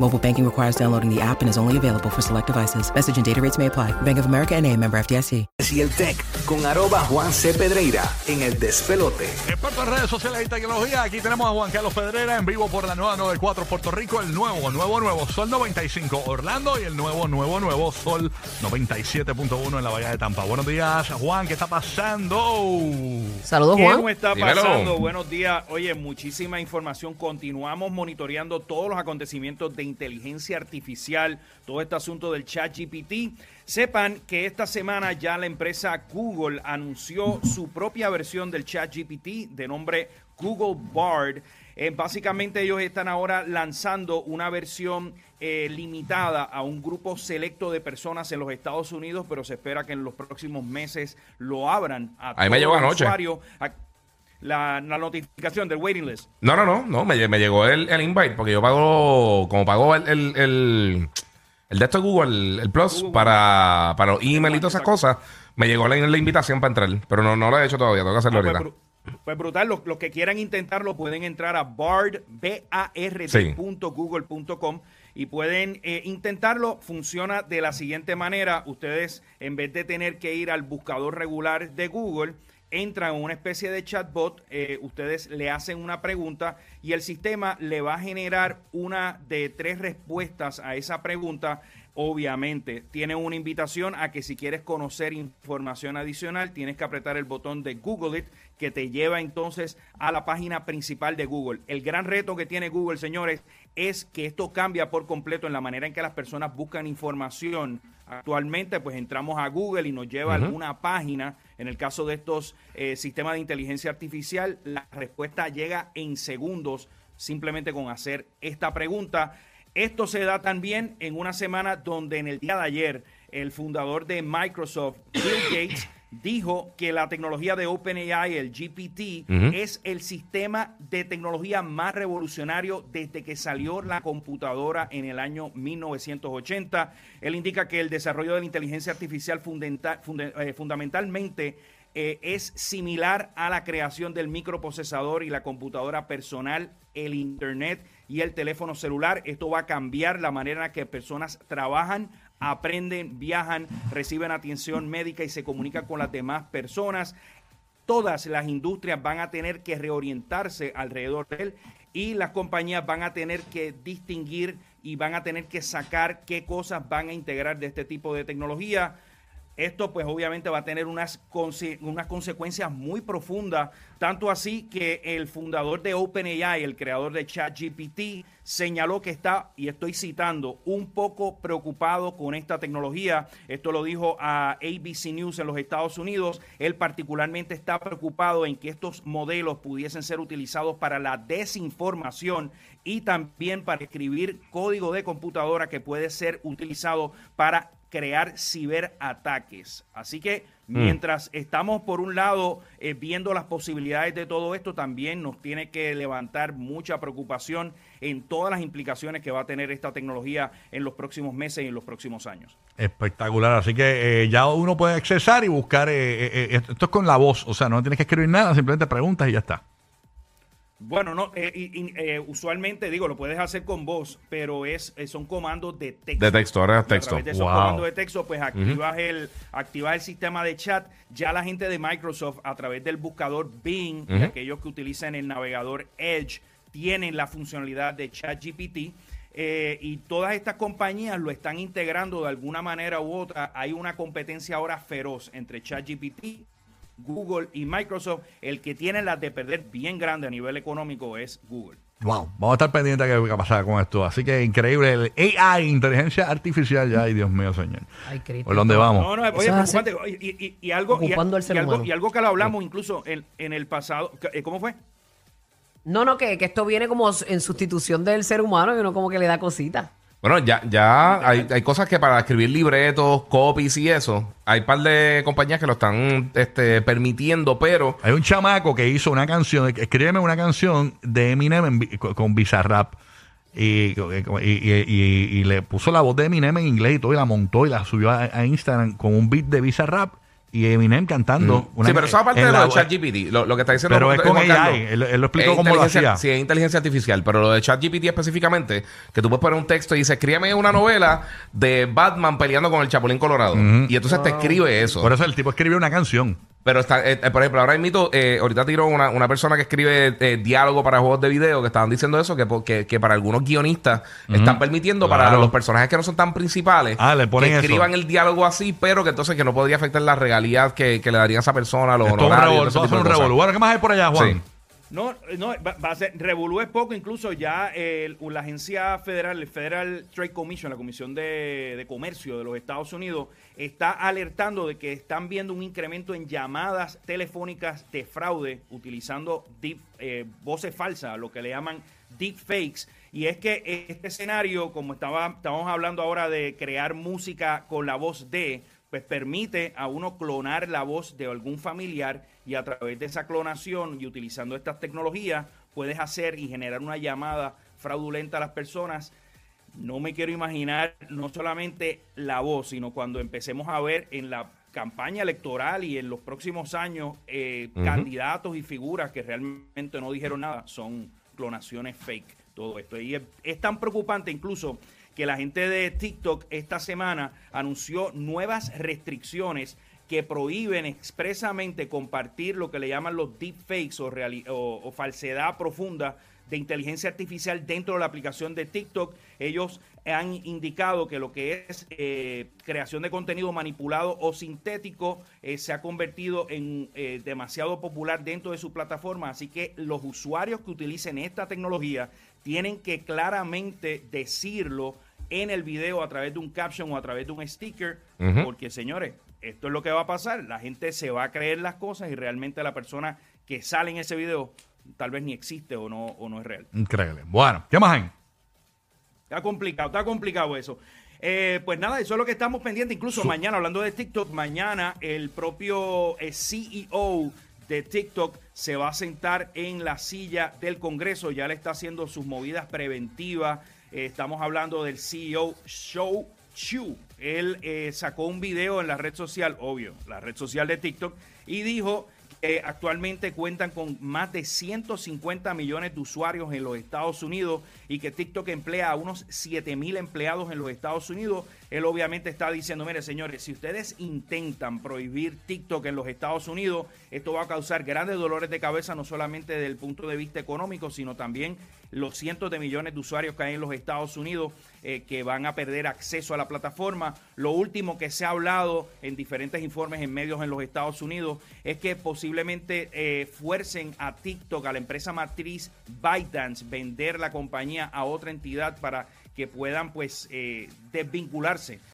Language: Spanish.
Mobile banking requires downloading the app and is only available for select devices. Message and data rates may apply. Bank of America and a member FDIC. y el tech con arroba Juan C. Pedreira en el despelote. Experto en redes sociales y tecnología, aquí tenemos a Juan Carlos Pedrera en vivo por la nueva 94 Puerto Rico, el nuevo, nuevo, nuevo Sol 95 Orlando y el nuevo, nuevo, nuevo Sol 97.1 en la Bahía de Tampa. Buenos días, Juan, ¿qué está pasando? Saludos, ¿Qué Juan. está Dímelo. pasando? Buenos días. Oye, muchísima información. Continuamos monitoreando todos los acontecimientos de inteligencia artificial, todo este asunto del chat GPT. Sepan que esta semana ya la empresa Google anunció su propia versión del chat GPT de nombre Google Bard. Eh, básicamente ellos están ahora lanzando una versión eh, limitada a un grupo selecto de personas en los Estados Unidos, pero se espera que en los próximos meses lo abran a Ahí me anoche. usuarios. A- La, la notificación del waiting list. No, no, no, no, me, me llegó el, el invite porque yo pago, como pago el, el, el, el de esto de Google, el, el Plus, Google. para, para los email y todas esas cosas, me llegó la, la invitación para entrar, pero no, no lo he hecho todavía, tengo que hacerlo Ah, pues, ahorita. pues brutal, los, los que quieran intentarlo pueden entrar a bard, Sí. google punto com, y pueden eh, intentarlo. Funciona de la siguiente manera. Ustedes, en vez de tener que ir al buscador regular de Google, entran en una especie de chatbot, eh, ustedes le hacen una pregunta y el sistema le va a generar una de tres respuestas a esa pregunta. Obviamente, tiene una invitación a que si quieres conocer información adicional, tienes que apretar el botón de Google It, que te lleva entonces a la página principal de Google. El gran reto que tiene Google, señores, es que esto cambia por completo en la manera en que las personas buscan información. Actualmente, pues entramos a Google y nos lleva a alguna página. En el caso de estos eh, sistemas de inteligencia artificial, la respuesta llega en segundos simplemente con hacer esta pregunta. Esto se da también en una semana donde en el día de ayer el fundador de Microsoft, Bill Gates, dijo que la tecnología de OpenAI, el GPT, es el sistema de tecnología más revolucionario desde que salió la computadora en el año 1980. Él indica que el desarrollo de la inteligencia artificial fundenta- eh, fundamentalmente eh, es similar a la creación del microprocesador y la computadora personal, el Internet y el teléfono celular. Esto va a cambiar la manera en que personas trabajan, aprenden, viajan, reciben atención médica y se comunican con las demás personas. Todas las industrias van a tener que reorientarse alrededor de él y las compañías van a tener que distinguir y van a tener que sacar qué cosas van a integrar de este tipo de tecnología. Esto pues obviamente va a tener unas, unas consecuencias muy profundas, tanto así que el fundador de OpenAI, el creador de ChatGPT, señaló que está, y estoy citando, un poco preocupado con esta tecnología. Esto lo dijo a ABC News en los Estados Unidos. Él particularmente está preocupado en que estos modelos pudiesen ser utilizados para la desinformación y también para escribir código de computadora que puede ser utilizado para crear ciberataques. Así que mientras estamos por un lado eh, viendo las posibilidades de todo esto, también nos tiene que levantar mucha preocupación en todas las implicaciones que va a tener esta tecnología en los próximos meses y en los próximos años. Espectacular, así que eh, ya uno puede accesar y buscar, eh, eh, eh, esto es con la voz, o sea, no tienes que escribir nada, simplemente preguntas y ya está. Bueno, no, eh, eh, usualmente digo, lo puedes hacer con voz, pero es eh, son comandos de texto. De texto, ahora es Y a texto. través de esos Wow. comandos de texto, pues activas el activas el sistema de chat. Ya la gente de Microsoft a través del buscador Bing y aquellos que utilizan el navegador Edge tienen la funcionalidad de ChatGPT. eh, y todas estas compañías lo están integrando de alguna manera u otra. Hay una competencia ahora feroz entre ChatGPT, Google y Microsoft. El que tiene las de perder bien grande a nivel económico es Google. Wow, vamos a estar pendientes de qué va a pasar con esto. Así que increíble, el AI, inteligencia artificial, ya, ay Dios mío, señor. Ay, Cristo. ¿Por dónde vamos? No, no, oye, preocupante. Y, y- y algo, y, Ocupando al ser y algo, humano. y algo que lo hablamos incluso en, en el pasado. eh, ¿Cómo fue? No, no, que, que esto viene como en sustitución del ser humano y uno como que le da cosita. Bueno, ya, ya hay, hay cosas que para escribir libretos, copies y eso, hay un par de compañías que lo están este, permitiendo, pero Hay un chamaco que hizo una canción, escríbeme una canción de Eminem en con, Bizarrap. Y, y- y- y- y le puso la voz de Eminem en inglés y todo, y la montó y la subió a, a Instagram con un beat de Bizarrap y Eminem cantando. una- Mm. sí, pero eso aparte de lo de ChatGPT, lo, lo que está diciendo Pero es con Juan Carlos, AI, él- él lo explicó cómo lo inteligencia- hacía. Sí, es inteligencia artificial, pero lo de ChatGPT específicamente, que tú puedes poner un texto y dice, escríbeme una novela de Batman peleando con el Chapulín Colorado. Y entonces te escribe eso. Por eso el tipo escribió una canción. Pero está, eh, eh, por ejemplo, ahora mismo, eh, ahorita tiró una, una persona que escribe eh, diálogo para juegos de video que estaban diciendo eso, que, que, que para algunos guionistas están permitiendo para los personajes que no son tan principales Ah, le ponen que eso. escriban el diálogo así, pero que entonces que no podría afectar las regalías que, que le darían a esa persona, los Esto es un revolú, revolú. Bueno, ¿qué más hay por allá, Juan? Sí. No, no, va, va a ser, revolú poco, incluso ya el- la agencia federal, el Federal Trade Commission, la Comisión de, de Comercio de los Estados Unidos, está alertando de que están viendo un incremento en llamadas telefónicas de fraude utilizando deep, eh, voces falsas, lo que le llaman deep fakes. Y es que este escenario, como estaba, estábamos hablando ahora de crear música con la voz de, pues permite a uno clonar la voz de algún familiar y a través de esa clonación y utilizando estas tecnologías puedes hacer y generar una llamada fraudulenta a las personas. No me quiero imaginar no solamente la voz, sino cuando empecemos a ver en la campaña electoral y en los próximos años eh, candidatos y figuras que realmente no dijeron nada, son clonaciones fake, todo esto. Y es, es tan preocupante incluso que la gente de TikTok esta semana anunció nuevas restricciones que prohíben expresamente compartir lo que le llaman los deepfakes o, falsedad profunda de inteligencia artificial dentro de la aplicación de TikTok. Ellos han indicado que lo que es eh, creación de contenido manipulado o sintético eh, se ha convertido en eh, demasiado popular dentro de su plataforma, así que los usuarios que utilicen esta tecnología tienen que claramente decirlo en el video a través de un caption o a través de un sticker, porque señores, esto es lo que va a pasar, la gente se va a creer las cosas y realmente la persona que sale en ese video tal vez ni existe o no, o no es real. Increíble. Bueno, ¿qué más hay? Está complicado, está complicado eso. Eh, pues nada, eso es lo que estamos pendientes. Incluso mañana, hablando de TikTok, mañana el propio eh, CEO de TikTok se va a sentar en la silla del Congreso. Ya le está haciendo sus movidas preventivas. Eh, estamos hablando del CEO Show Chu. Él eh, sacó un video en la red social, obvio, la red social de TikTok, y dijo actualmente cuentan con más de 150 millones de usuarios en los Estados Unidos y que TikTok emplea a unos 7 mil empleados en los Estados Unidos. Él obviamente está diciendo, mire señores, si ustedes intentan prohibir TikTok en los Estados Unidos, esto va a causar grandes dolores de cabeza, no solamente desde el punto de vista económico, sino también los cientos de millones de usuarios que hay en los Estados Unidos eh, que van a perder acceso a la plataforma. Lo último que se ha hablado en diferentes informes en medios en los Estados Unidos es que posiblemente eh, fuercen a TikTok, a la empresa matriz ByteDance, vender la compañía a otra entidad para que puedan pues eh, desvincularse